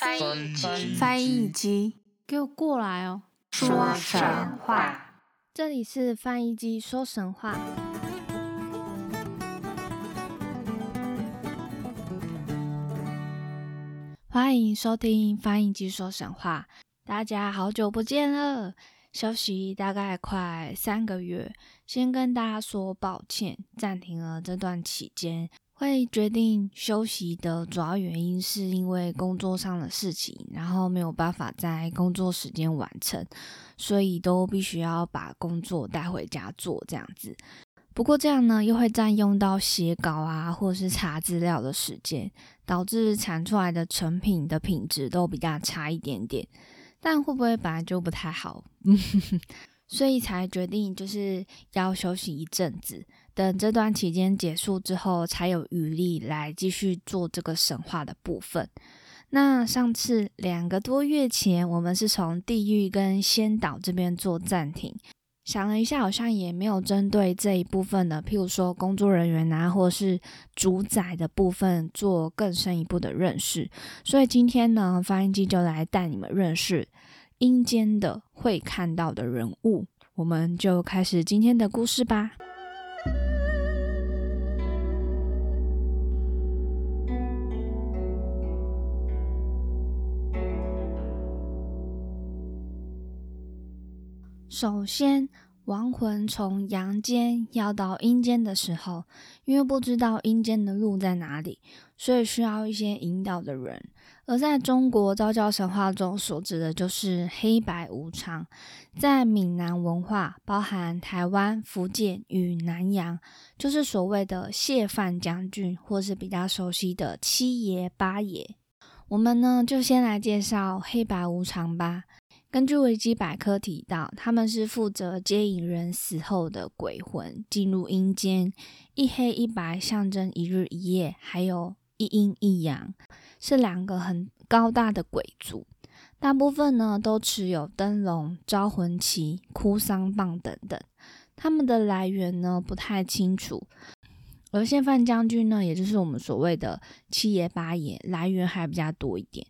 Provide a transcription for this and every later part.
翻译机，翻译机，给我过来哦！说神话。这里是翻译机说神话。欢迎收听翻译机说神话。大家好久不见了，休息大概快三个月，先跟大家说抱歉，暂停了这段期间。会决定休息的主要原因是因为工作上的事情，然后没有办法在工作时间完成，所以都必须要把工作带回家做这样子。不过这样呢，又会占用到写稿啊，或者是查资料的时间，导致产出来的成品的品质都比较差一点点。但会不会本来就不太好？所以才决定就是要休息一阵子，等这段期间结束之后，才有余力来继续做这个神话的部分。那上次两个多月前，我们是从地狱跟仙岛这边做暂停，想了一下，好像也没有针对这一部分的，譬如说工作人员啊，或是主宰的部分做更深一步的认识。所以今天呢，发音机就来带你们认识。阴间的会看到的人物，我们就开始今天的故事吧。首先，亡魂从阳间要到阴间的时候，因为不知道阴间的路在哪里，所以需要一些引导的人。而在中国道教神话中所指的就是黑白无常，在闽南文化，包含台湾、福建与南洋，就是所谓的谢范将军，或是比较熟悉的七爷八爷。我们呢，就先来介绍黑白无常吧。根据维基百科提到，他们是负责接引人死后的鬼魂进入阴间，一黑一白象征一日一夜，还有一阴一阳。是两个很高大的鬼族，大部分呢都持有灯笼、招魂旗、哭丧棒等等。他们的来源呢不太清楚，而谢范将军呢，也就是我们所谓的七爷八爷，来源还比较多一点。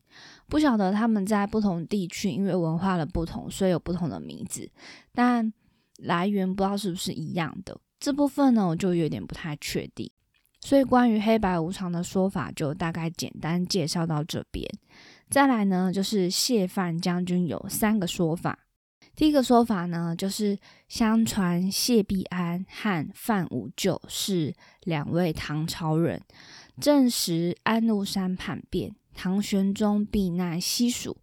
不晓得他们在不同地区，因为文化的不同，所以有不同的名字，但来源不知道是不是一样的。这部分呢，我就有点不太确定。所以，关于黑白无常的说法，就大概简单介绍到这边。再来呢，就是谢范将军有三个说法。第一个说法呢，就是相传谢必安和范无咎是两位唐朝人，证实安禄山叛变，唐玄宗避难西蜀，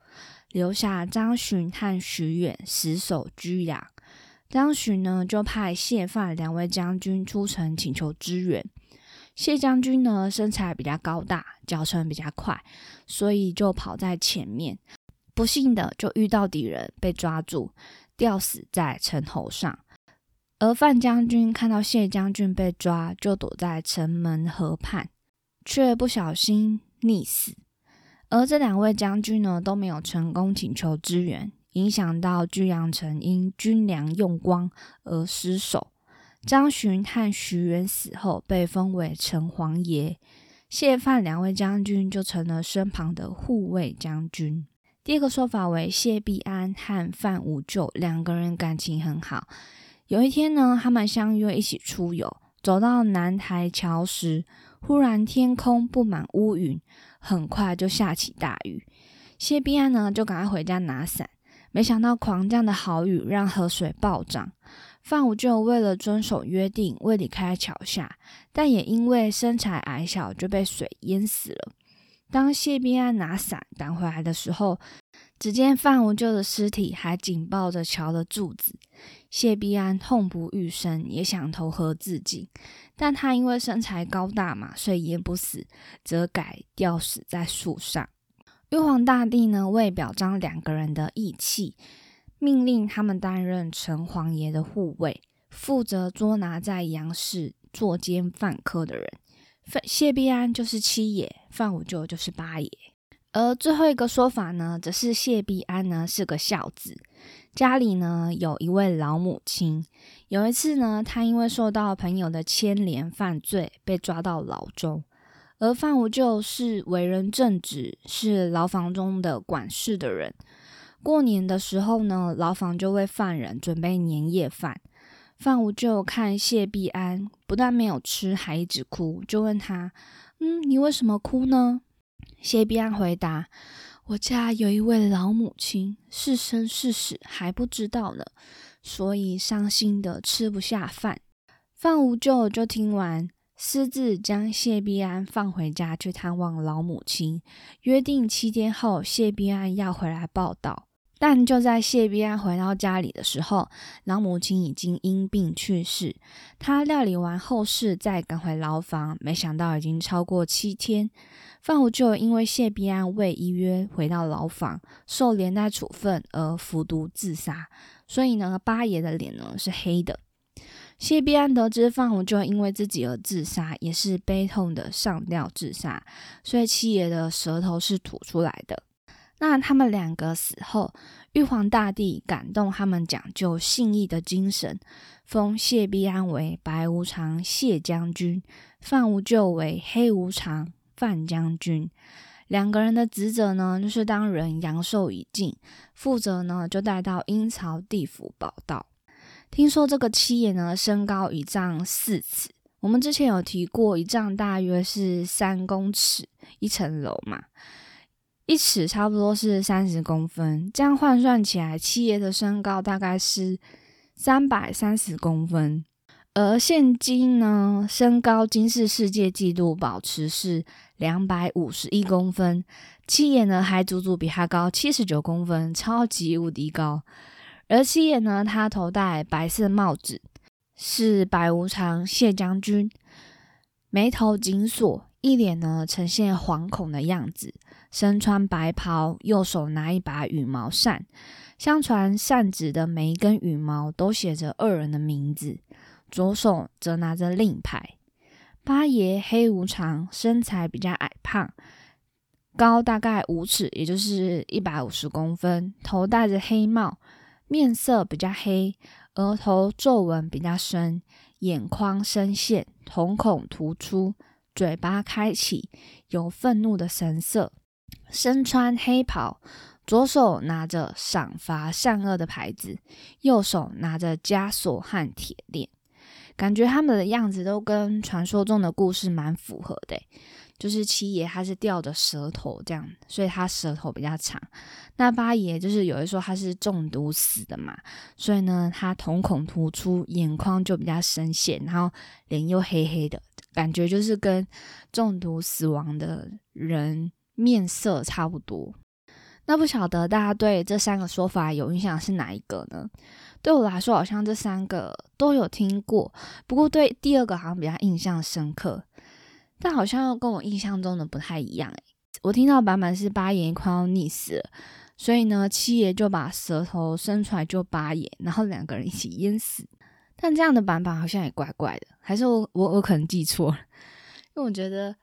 留下张巡和徐远死守居阳。张巡呢，就派谢范两位将军出城请求支援。谢将军呢，身材比较高大，脚程比较快，所以就跑在前面。不幸的就遇到敌人，被抓住，吊死在城头上。而范将军看到谢将军被抓，就躲在城门河畔，却不小心溺死。而这两位将军呢，都没有成功请求支援，影响到居阳城因军粮用光而失守。张巡和徐元死后，被封为城隍爷，谢范两位将军就成了身旁的护卫将军。第二个说法为谢必安和范无咎两个人感情很好。有一天呢，他们相约一起出游，走到南台桥时，忽然天空布满乌云，很快就下起大雨。谢必安呢，就赶快回家拿伞，没想到狂降的好雨让河水暴涨。范无咎为了遵守约定，未离开桥下，但也因为身材矮小，就被水淹死了。当谢必安拿伞赶回来的时候，只见范无咎的尸体还紧抱着桥的柱子。谢必安痛不欲生，也想投河自尽，但他因为身材高大嘛，所以淹不死，则改吊死在树上。玉皇大帝呢，为表彰两个人的义气。命令他们担任城隍爷的护卫，负责捉拿在杨氏作奸犯科的人。谢必安就是七爷，范五舅就是八爷。而最后一个说法呢，则是谢必安呢是个孝子，家里呢有一位老母亲。有一次呢，他因为受到朋友的牵连犯罪，被抓到牢中。而范无咎是为人正直，是牢房中的管事的人。过年的时候呢，牢房就为犯人准备年夜饭。范无咎看谢必安不但没有吃，还一直哭，就问他：“嗯，你为什么哭呢？”谢必安回答：“我家有一位老母亲，是生是死还不知道呢，所以伤心的吃不下饭。”范无咎就听完，私自将谢必安放回家去探望老母亲，约定七天后谢必安要回来报道。但就在谢必安回到家里的时候，老母亲已经因病去世。他料理完后事，再赶回牢房，没想到已经超过七天。范无咎因为谢必安未依约回到牢房，受连带处分而服毒自杀。所以呢，八爷的脸呢是黑的。谢必安得知范无咎因为自己而自杀，也是悲痛的上吊自杀，所以七爷的舌头是吐出来的。那他们两个死后，玉皇大帝感动他们讲究信义的精神，封谢必安为白无常谢将军，范无咎为黑无常范将军。两个人的职责呢，就是当人阳寿已尽，负责呢就带到阴曹地府报道。听说这个七爷呢，身高一丈四尺，我们之前有提过，一丈大约是三公尺，一层楼嘛。一尺差不多是三十公分，这样换算起来，七爷的身高大概是三百三十公分。而现今呢，身高金氏世界纪录保持是两百五十一公分，七爷呢还足足比他高七十九公分，超级无敌高。而七爷呢，他头戴白色帽子，是白无常谢将军，眉头紧锁，一脸呢呈现惶恐的样子。身穿白袍，右手拿一把羽毛扇。相传扇子的每一根羽毛都写着二人的名字。左手则拿着令牌。八爷黑无常，身材比较矮胖，高大概五尺，也就是一百五十公分。头戴着黑帽，面色比较黑，额头皱纹比较深，眼眶深陷，瞳孔突出，嘴巴开启，有愤怒的神色。身穿黑袍，左手拿着赏罚善恶的牌子，右手拿着枷锁和铁链，感觉他们的样子都跟传说中的故事蛮符合的。就是七爷他是吊着舌头这样，所以他舌头比较长。那八爷就是有人说他是中毒死的嘛，所以呢他瞳孔突出，眼眶就比较深陷，然后脸又黑黑的，感觉就是跟中毒死亡的人。面色差不多，那不晓得大家对这三个说法有印象是哪一个呢？对我来说，好像这三个都有听过，不过对第二个好像比较印象深刻，但好像又跟我印象中的不太一样。我听到版本是八爷快要溺死了，所以呢七爷就把舌头伸出来救八爷，然后两个人一起淹死。但这样的版本好像也怪怪的，还是我我我可能记错了？因为我觉得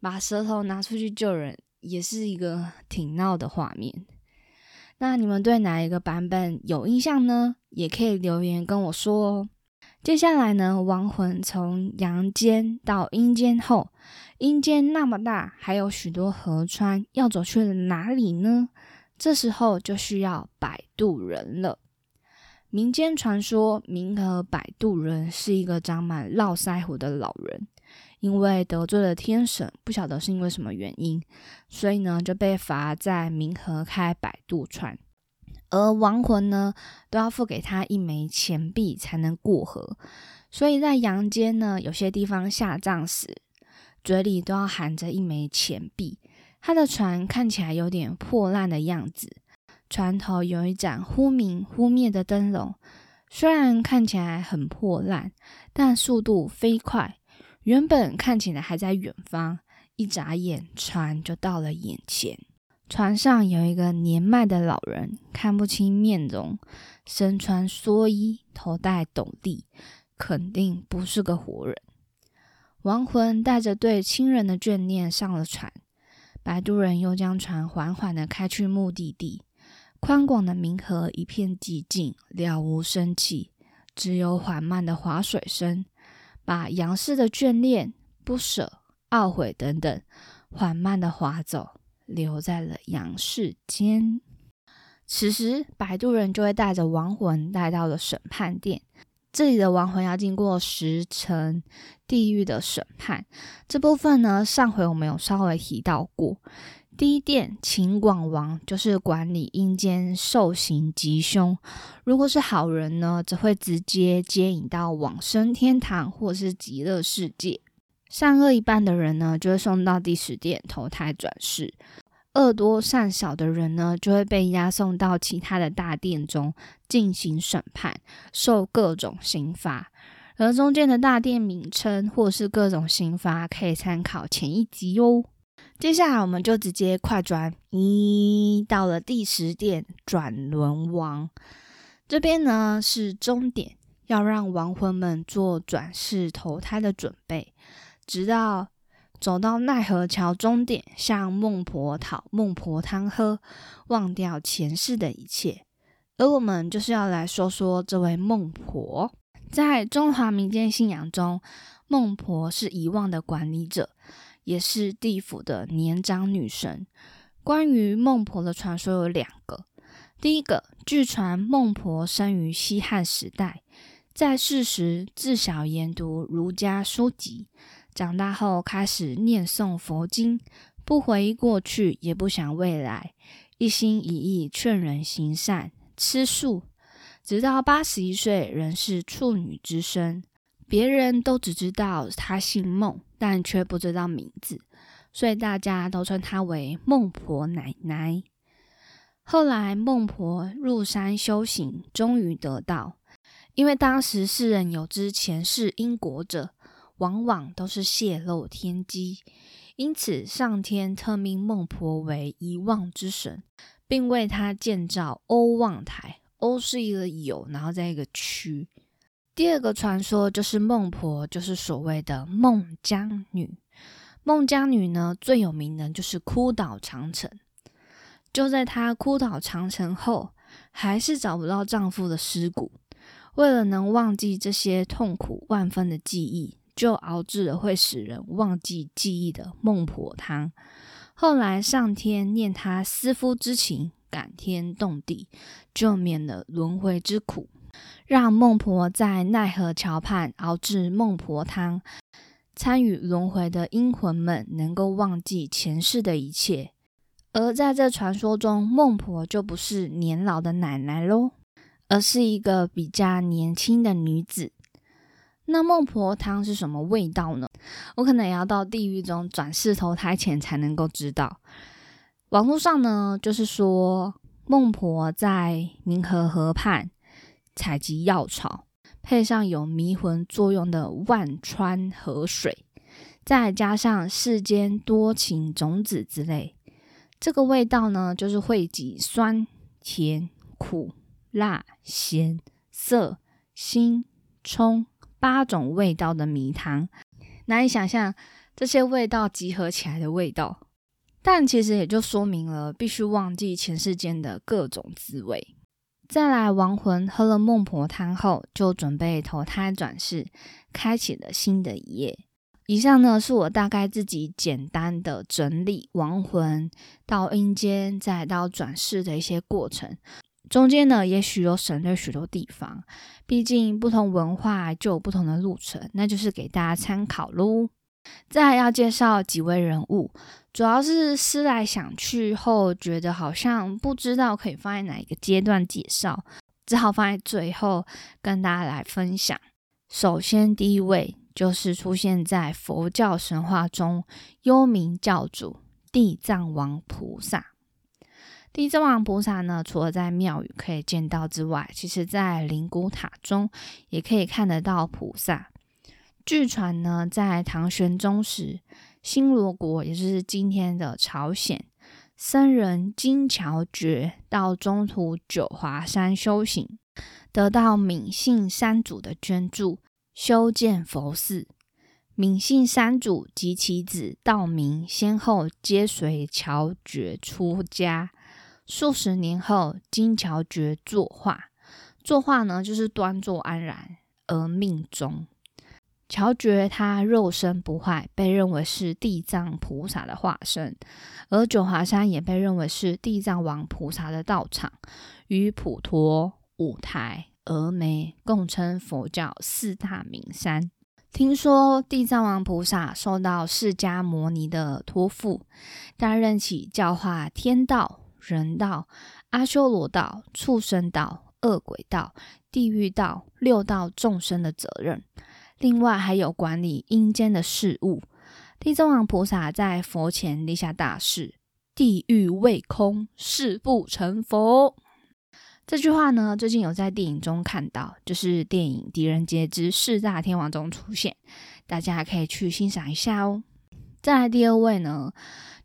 把舌头拿出去救人。也是一个挺闹的画面。那你们对哪一个版本有印象呢？也可以留言跟我说哦。接下来呢，亡魂从阳间到阴间后，阴间那么大，还有许多河川，要走去了哪里呢？这时候就需要摆渡人了。民间传说，冥河摆渡人是一个长满络腮胡的老人。因为得罪了天神，不晓得是因为什么原因，所以呢就被罚在冥河开摆渡船，而亡魂呢都要付给他一枚钱币才能过河，所以在阳间呢有些地方下葬时，嘴里都要含着一枚钱币。他的船看起来有点破烂的样子，船头有一盏忽明忽灭的灯笼，虽然看起来很破烂，但速度飞快。原本看起来还在远方，一眨眼，船就到了眼前。船上有一个年迈的老人，看不清面容，身穿蓑衣，头戴斗笠，肯定不是个活人。亡魂带着对亲人的眷恋上了船，摆渡人又将船缓缓地开去目的地。宽广的冥河一片寂静，了无生气，只有缓慢的划水声。把杨氏的眷恋、不舍、懊悔等等，缓慢地划走，留在了阳世间。此时，摆渡人就会带着亡魂来到了审判殿。这里的亡魂要经过十层地狱的审判。这部分呢，上回我们有稍微提到过。第一殿秦广王就是管理阴间受刑吉凶，如果是好人呢，则会直接接引到往生天堂或是极乐世界；善恶一半的人呢，就会送到第十殿投胎转世。恶多善少的人呢，就会被押送到其他的大殿中进行审判，受各种刑罚。而中间的大殿名称或是各种刑罚，可以参考前一集哦。接下来，我们就直接快转，咦，到了第十殿转轮王这边呢，是终点，要让亡魂们做转世投胎的准备，直到。走到奈何桥终点，向孟婆讨孟婆汤喝，忘掉前世的一切。而我们就是要来说说这位孟婆。在中华民间信仰中，孟婆是遗忘的管理者，也是地府的年长女神。关于孟婆的传说有两个。第一个，据传孟婆生于西汉时代，在世时自小研读儒家书籍。长大后开始念诵佛经，不回忆过去，也不想未来，一心一意劝人行善、吃素，直到八十一岁仍是处女之身。别人都只知道她姓孟，但却不知道名字，所以大家都称她为孟婆奶奶。后来孟婆入山修行，终于得道，因为当时世人有知前世因果者。往往都是泄露天机，因此上天特命孟婆为遗忘之神，并为他建造欧望台。欧是一个有，然后再一个区。第二个传说就是孟婆，就是所谓的孟姜女。孟姜女呢，最有名的就是哭倒长城。就在她哭倒长城后，还是找不到丈夫的尸骨。为了能忘记这些痛苦万分的记忆。就熬制了会使人忘记记忆的孟婆汤。后来上天念他思夫之情，感天动地，就免了轮回之苦，让孟婆在奈何桥畔熬制孟婆汤，参与轮回的阴魂们能够忘记前世的一切。而在这传说中，孟婆就不是年老的奶奶喽，而是一个比较年轻的女子。那孟婆汤是什么味道呢？我可能也要到地狱中转世投胎前才能够知道。网络上呢，就是说孟婆在冥河河畔采集药草，配上有迷魂作用的万川河水，再加上世间多情种子之类，这个味道呢，就是汇集酸、甜、苦、辣、咸、涩、辛、冲。八种味道的迷汤，难以想象这些味道集合起来的味道，但其实也就说明了必须忘记前世间的各种滋味。再来，亡魂喝了孟婆汤后，就准备投胎转世，开启了新的一页。以上呢，是我大概自己简单的整理亡魂到阴间再到转世的一些过程。中间呢，也许有省略许多地方，毕竟不同文化就有不同的路程，那就是给大家参考喽。再要介绍几位人物，主要是思来想去后，觉得好像不知道可以放在哪一个阶段介绍，只好放在最后跟大家来分享。首先，第一位就是出现在佛教神话中幽冥教主地藏王菩萨。地藏王菩萨呢，除了在庙宇可以见到之外，其实在灵骨塔中也可以看得到菩萨。据传呢，在唐玄宗时，新罗国也就是今天的朝鲜，僧人金乔觉到中途九华山修行，得到敏信山主的捐助，修建佛寺。敏信山主及其子道明先后皆随乔觉出家。数十年后，金乔觉作画，作画呢就是端坐安然而命终。乔觉他肉身不坏，被认为是地藏菩萨的化身，而九华山也被认为是地藏王菩萨的道场，与普陀、五台、峨眉共称佛教四大名山。听说地藏王菩萨受到释迦牟尼的托付，担任起教化天道、人道、阿修罗道、畜生道、恶鬼道、地狱道六道众生的责任。另外还有管理阴间的事物。地藏王菩萨在佛前立下大誓：“地狱未空，誓不成佛。”这句话呢，最近有在电影中看到，就是电影《狄仁杰之四大天王》中出现，大家可以去欣赏一下哦。再来第二位呢，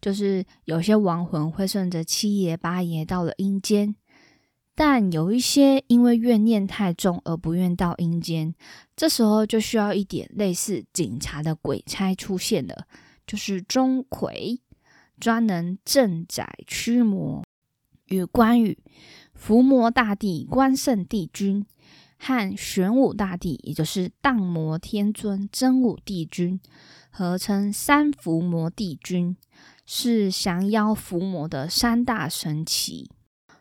就是有些亡魂会顺着七爷八爷到了阴间。但有一些因为怨念太重而不愿到阴间，这时候就需要一点类似警察的鬼差出现了，就是钟馗，专能镇宅驱魔，与关羽、伏魔大帝关圣帝君和玄武大帝，也就是荡魔天尊真武帝君，合称三伏魔帝君，是降妖伏魔的三大神奇。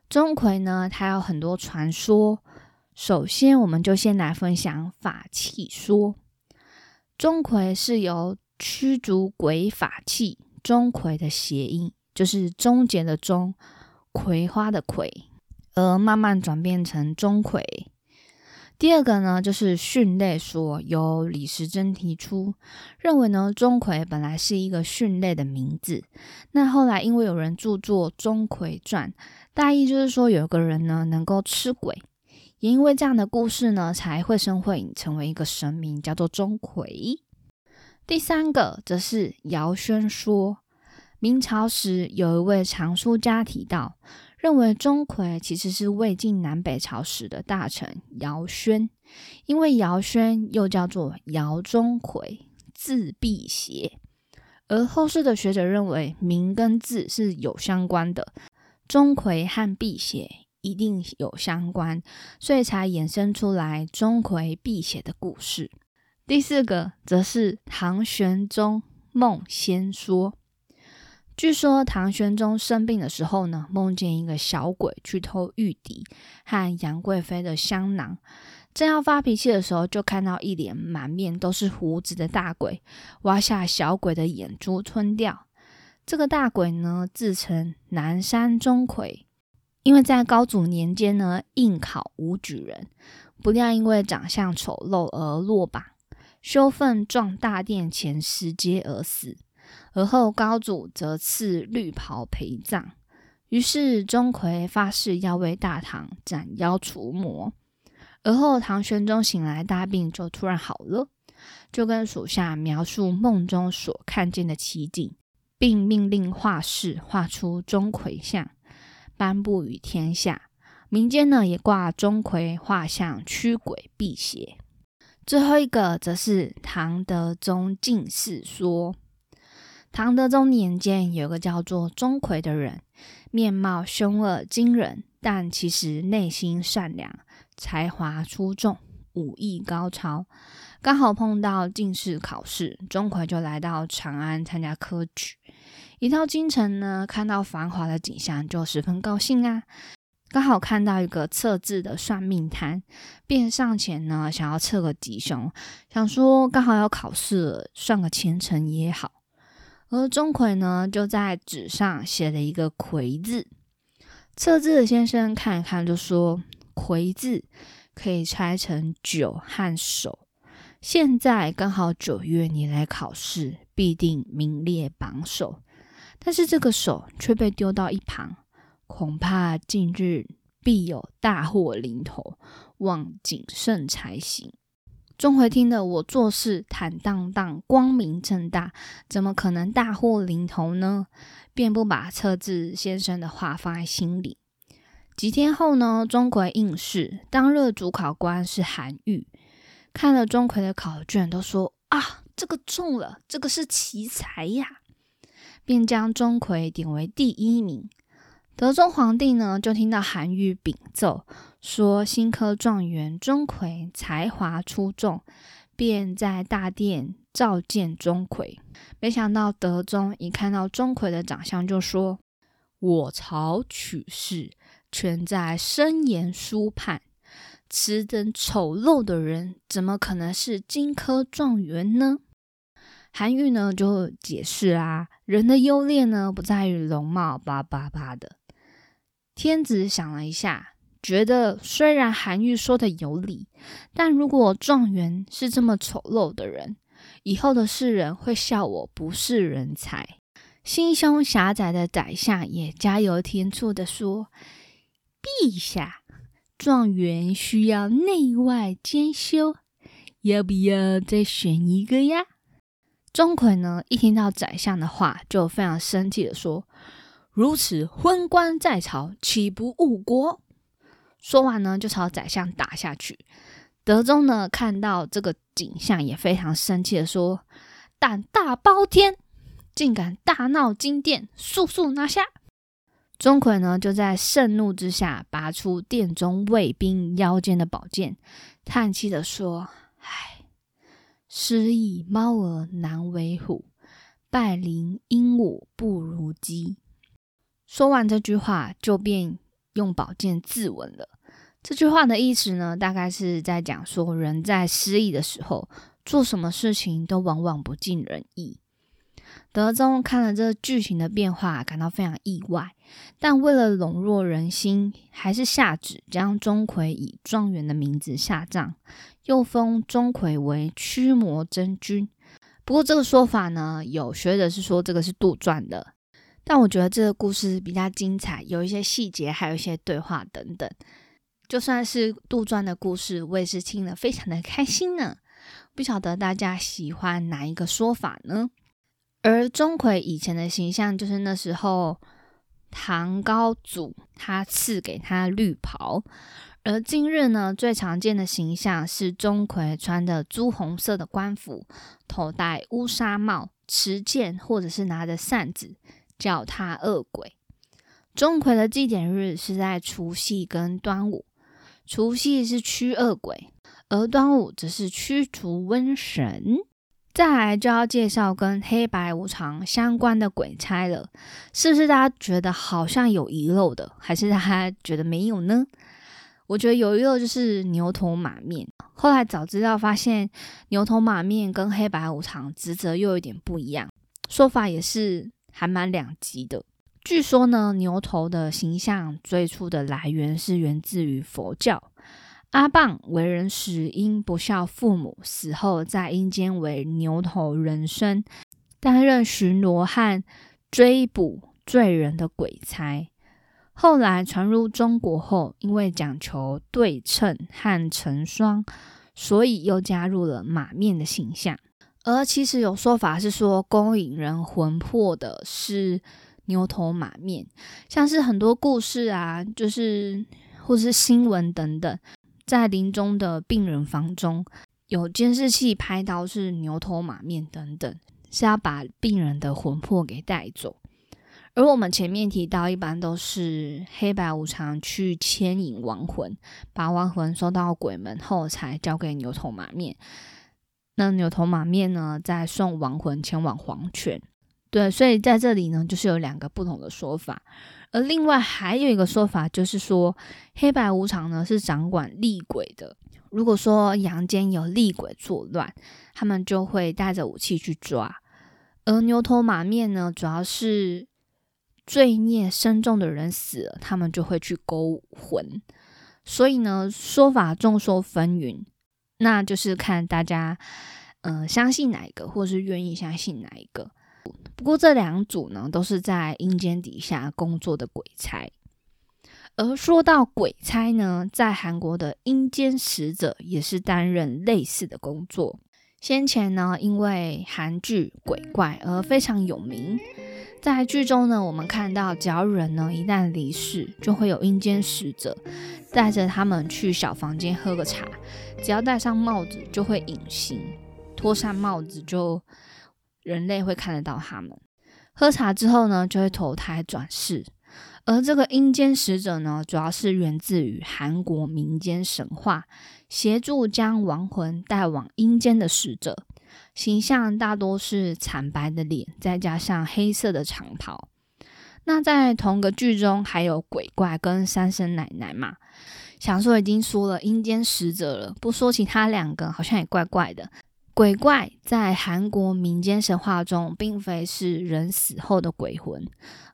钟馗呢，他有很多传说。首先，我们就先来分享法器说。钟馗是由驱逐鬼法器钟馗的谐音，就是终结的终，葵花的葵，而慢慢转变成钟馗。第二个呢，就是训类说，由李时珍提出，认为呢，钟馗本来是一个训类的名字。那后来因为有人著作《钟馗传》，大意就是说，有个人呢能够吃鬼，也因为这样的故事呢，才绘声绘影成为一个神明，叫做钟馗。第三个则是姚轩说，明朝时有一位藏书家提到。认为钟馗其实是魏晋南北朝时的大臣姚轩，因为姚轩又叫做姚钟馗，字辟邪。而后世的学者认为名跟字是有相关的，钟馗和辟邪一定有相关，所以才衍生出来钟馗辟邪的故事。第四个则是唐玄宗梦仙说。据说唐玄宗生病的时候呢，梦见一个小鬼去偷玉笛和杨贵妃的香囊，正要发脾气的时候，就看到一脸满面都是胡子的大鬼挖下小鬼的眼珠吞掉。这个大鬼呢，自称南山钟馗，因为在高祖年间呢，应考武举人，不料因为长相丑陋而落榜，羞愤撞大殿前石阶而死。而后高祖则赐绿袍陪葬，于是钟馗发誓要为大唐斩妖除魔。而后唐玄宗醒来大病就突然好了，就跟属下描述梦中所看见的奇景，并命令画室画出钟馗像，颁布于天下。民间呢也挂钟馗画像驱鬼辟邪。最后一个则是唐德宗进士说。唐德宗年间，有个叫做钟馗的人，面貌凶恶惊人，但其实内心善良，才华出众，武艺高超。刚好碰到进士考试，钟馗就来到长安参加科举。一到京城呢，看到繁华的景象，就十分高兴啊。刚好看到一个测字的算命摊，便上前呢，想要测个吉凶，想说刚好要考试，算个前程也好。而钟馗呢，就在纸上写了一个“魁”字。测字的先生看一看，就说：“魁”字可以拆成九和手。现在刚好九月，你来考试，必定名列榜首。但是这个手却被丢到一旁，恐怕近日必有大祸临头，望谨慎才行。”钟馗听得我做事坦荡荡、光明正大，怎么可能大祸临头呢？便不把测字先生的话放在心里。几天后呢，钟馗应试，当日主考官是韩愈，看了钟馗的考卷，都说：“啊，这个中了，这个是奇才呀！”便将钟馗点为第一名。德宗皇帝呢，就听到韩愈禀奏。说新科状元钟馗才华出众，便在大殿召见钟馗。没想到德宗一看到钟馗的长相，就说：“我朝取士，全在深言书判。此等丑陋的人，怎么可能是金科状元呢？”韩愈呢就解释啊，人的优劣呢不在于容貌，叭叭叭的。天子想了一下，觉得虽然韩愈说的有理，但如果状元是这么丑陋的人，以后的世人会笑我不是人才。心胸狭窄的宰相也加油添醋的说：“陛下，状元需要内外兼修，要不要再选一个呀？”钟馗呢，一听到宰相的话，就非常生气的说：“如此昏官在朝，岂不误国？”说完呢，就朝宰相打下去。德宗呢，看到这个景象，也非常生气的说：“胆大包天，竟敢大闹金殿，速速拿下！”钟馗呢，就在盛怒之下，拔出殿中卫兵腰间的宝剑，叹气的说：“唉。”失意猫儿难为虎，败鳞鹦鹉不如鸡。说完这句话，就便用宝剑自刎了。这句话的意思呢，大概是在讲说，人在失意的时候，做什么事情都往往不尽人意。德宗看了这剧情的变化，感到非常意外，但为了笼络人心，还是下旨将钟馗以状元的名字下葬。又封钟馗为驱魔真君。不过这个说法呢，有学者是说这个是杜撰的，但我觉得这个故事比较精彩，有一些细节，还有一些对话等等。就算是杜撰的故事，我也是听了非常的开心呢。不晓得大家喜欢哪一个说法呢？而钟馗以前的形象，就是那时候唐高祖他赐给他绿袍。而今日呢，最常见的形象是钟馗穿着朱红色的官服，头戴乌纱帽，持剑或者是拿着扇子，脚踏恶鬼。钟馗的祭典日是在除夕跟端午，除夕是驱恶鬼，而端午则是驱除瘟神。再来就要介绍跟黑白无常相关的鬼差了，是不是大家觉得好像有遗漏的，还是大家觉得没有呢？我觉得有遗漏就是牛头马面，后来找资料发现，牛头马面跟黑白无常职责又有点不一样，说法也是还蛮两极的。据说呢，牛头的形象最初的来源是源自于佛教，阿棒为人时因不孝父母，死后在阴间为牛头人身，担任巡逻和追捕罪人的鬼差。后来传入中国后，因为讲求对称和成双，所以又加入了马面的形象。而其实有说法是说，勾引人魂魄的是牛头马面，像是很多故事啊，就是或是新闻等等，在临终的病人房中有监视器拍到是牛头马面等等，是要把病人的魂魄给带走。而我们前面提到，一般都是黑白无常去牵引亡魂，把亡魂送到鬼门后，才交给牛头马面。那牛头马面呢，再送亡魂前往黄泉。对，所以在这里呢，就是有两个不同的说法。而另外还有一个说法，就是说黑白无常呢是掌管厉鬼的。如果说阳间有厉鬼作乱，他们就会带着武器去抓。而牛头马面呢，主要是。罪孽深重的人死了，他们就会去勾魂。所以呢，说法众说纷纭，那就是看大家，嗯，相信哪一个，或是愿意相信哪一个。不过这两组呢，都是在阴间底下工作的鬼差。而说到鬼差呢，在韩国的阴间使者也是担任类似的工作。先前呢，因为韩剧《鬼怪》而非常有名。在剧中呢，我们看到，只要人呢一旦离世，就会有阴间使者带着他们去小房间喝个茶。只要戴上帽子，就会隐形；脱上帽子，就人类会看得到他们。喝茶之后呢，就会投胎转世。而这个阴间使者呢，主要是源自于韩国民间神话，协助将亡魂带往阴间的使者，形象大多是惨白的脸，再加上黑色的长袍。那在同个剧中还有鬼怪跟三生奶奶嘛？想说已经说了阴间使者了，不说其他两个好像也怪怪的。鬼怪在韩国民间神话中，并非是人死后的鬼魂，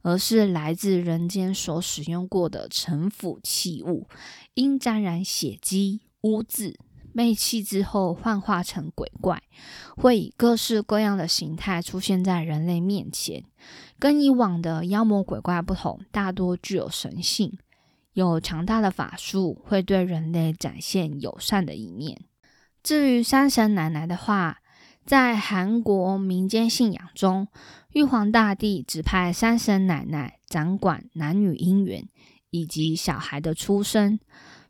而是来自人间所使用过的城府器物，因沾染血迹污渍，被弃之后幻化成鬼怪，会以各式各样的形态出现在人类面前。跟以往的妖魔鬼怪不同，大多具有神性，有强大的法术，会对人类展现友善的一面。至于山神奶奶的话，在韩国民间信仰中，玉皇大帝指派山神奶奶掌管男女姻缘以及小孩的出生、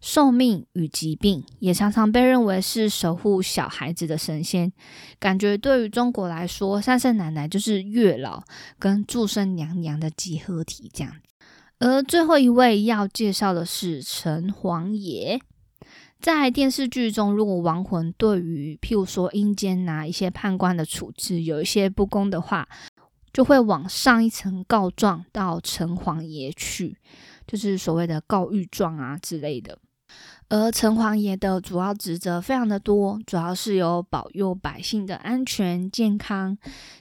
寿命与疾病，也常常被认为是守护小孩子的神仙。感觉对于中国来说，三圣奶奶就是月老跟祝生娘娘的集合体这样。而最后一位要介绍的是城隍爷。在电视剧中，如果亡魂对于譬如说阴间呐一些判官的处置有一些不公的话，就会往上一层告状到城隍爷去，就是所谓的告御状啊之类的。而城隍爷的主要职责非常的多，主要是有保佑百姓的安全健康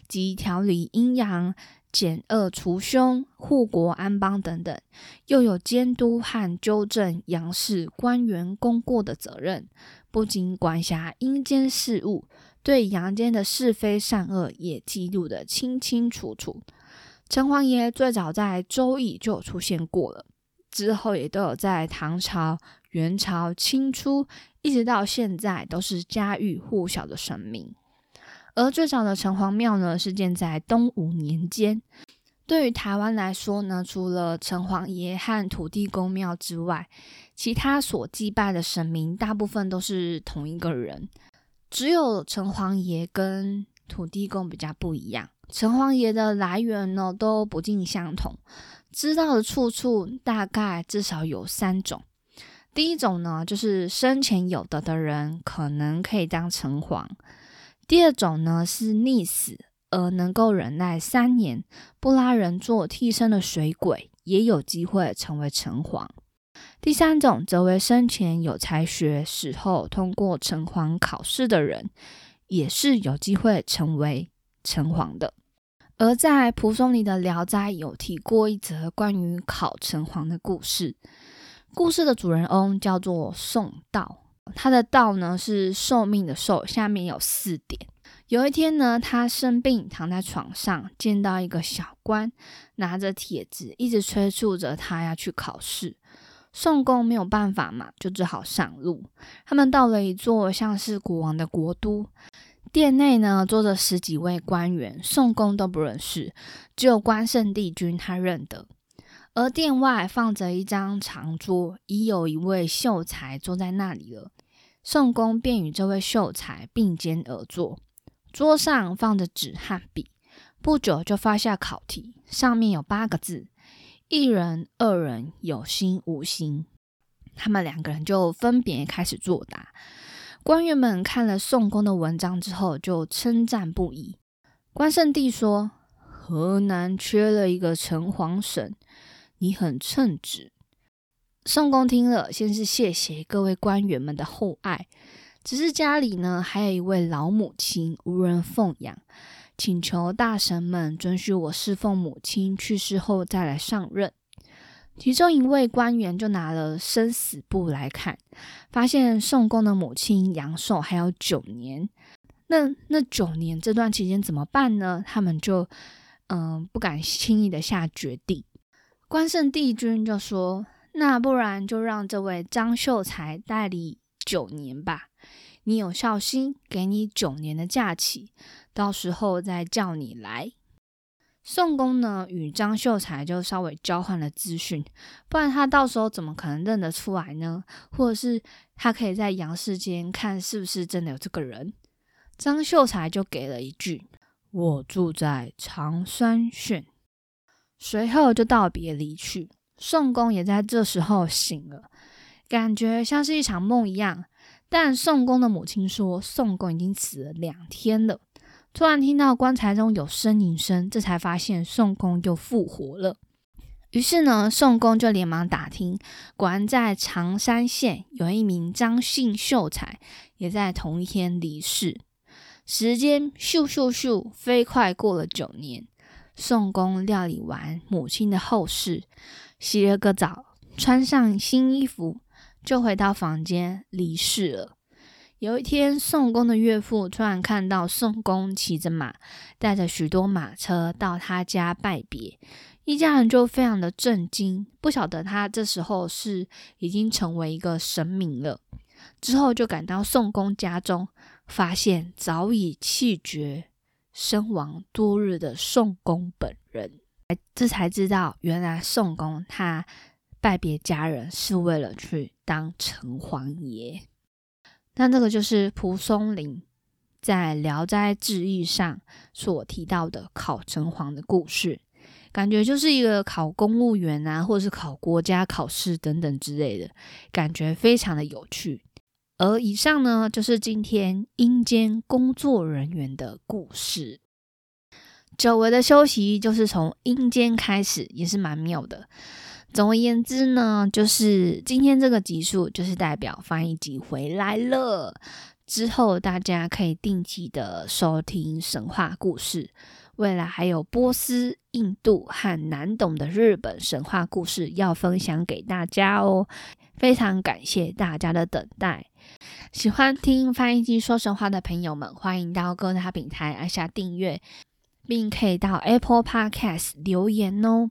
及调理阴阳。减恶除凶、护国安邦等等，又有监督和纠正阳世官员功过的责任，不仅管辖阴间事务，对阳间的是非善恶也记录得清清楚楚。城隍爷最早在《周易》就出现过了，之后也都有在唐朝、元朝、清初，一直到现在都是家喻户晓的神明。而最早的城隍庙呢，是建在东吴年间。对于台湾来说呢，除了城隍爷和土地公庙之外，其他所祭拜的神明大部分都是同一个人。只有城隍爷跟土地公比较不一样。城隍爷的来源呢，都不尽相同，知道的处处大概至少有三种。第一种呢，就是生前有德的人，可能可以当城隍。第二种呢是溺死而能够忍耐三年不拉人做替身的水鬼，也有机会成为城隍。第三种则为生前有才学，死后通过城隍考试的人，也是有机会成为城隍的。而在蒲松龄的《聊斋》有提过一则关于考城隍的故事，故事的主人翁叫做宋道。他的道呢是寿命的寿，下面有四点。有一天呢，他生病躺在床上，见到一个小官拿着帖子，一直催促着他要去考试。宋公没有办法嘛，就只好上路。他们到了一座像是国王的国都，殿内呢坐着十几位官员，宋公都不认识，只有关圣帝君他认得。而殿外放着一张长桌，已有一位秀才坐在那里了。宋公便与这位秀才并肩而坐，桌上放着纸和笔，不久就发下考题，上面有八个字：一人、二人，有心无心。他们两个人就分别开始作答。官员们看了宋公的文章之后，就称赞不已。关圣帝说：“河南缺了一个城隍省。”你很称职。宋公听了，先是谢谢各位官员们的厚爱，只是家里呢还有一位老母亲无人奉养，请求大神们准许我侍奉母亲去世后再来上任。其中一位官员就拿了生死簿来看，发现宋公的母亲阳寿还有九年，那那九年这段期间怎么办呢？他们就嗯不敢轻易的下决定。关圣帝君就说：“那不然就让这位张秀才代理九年吧。你有孝心，给你九年的假期，到时候再叫你来。”宋公呢与张秀才就稍微交换了资讯，不然他到时候怎么可能认得出来呢？或者是他可以在阳世间看是不是真的有这个人？张秀才就给了一句：“我住在常山县。”随后就道别离去。宋公也在这时候醒了，感觉像是一场梦一样。但宋公的母亲说，宋公已经死了两天了。突然听到棺材中有呻吟声，这才发现宋公又复活了。于是呢，宋公就连忙打听，果然在常山县有一名张姓秀才，也在同一天离世。时间咻咻咻飞快过了九年，宋公料理完母亲的后事，洗了个澡，穿上新衣服，就回到房间离世了。有一天，宋公的岳父突然看到宋公骑着马，带着许多马车到他家拜别，一家人就非常的震惊，不晓得他这时候是已经成为一个神明了。之后就赶到宋公家中，发现早已气绝身亡多日的宋公本人，这才知道原来宋公他拜别家人是为了去当城隍爷。那这个就是蒲松龄在《聊斋志异》上所提到的考城隍的故事，感觉就是一个考公务员啊，或者是考国家考试等等之类的，感觉非常的有趣。而以上呢，就是今天阴间工作人员的故事。久违的休息就是从阴间开始，也是蛮妙的。总而言之呢，就是今天这个集数就是代表翻译集回来了。之后大家可以定期的收听神话故事，未来还有波斯、印度和难懂的日本神话故事要分享给大家哦。非常感谢大家的等待。喜欢听翻译机说神话的朋友们，欢迎到各大平台按下订阅，并可以到 Apple Podcast 留言哦。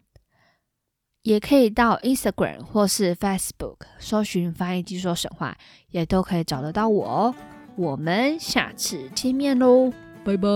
也可以到 Instagram 或是 Facebook 搜寻“翻译机说神话”，也都可以找得到我哦。我们下次见面喽，拜拜。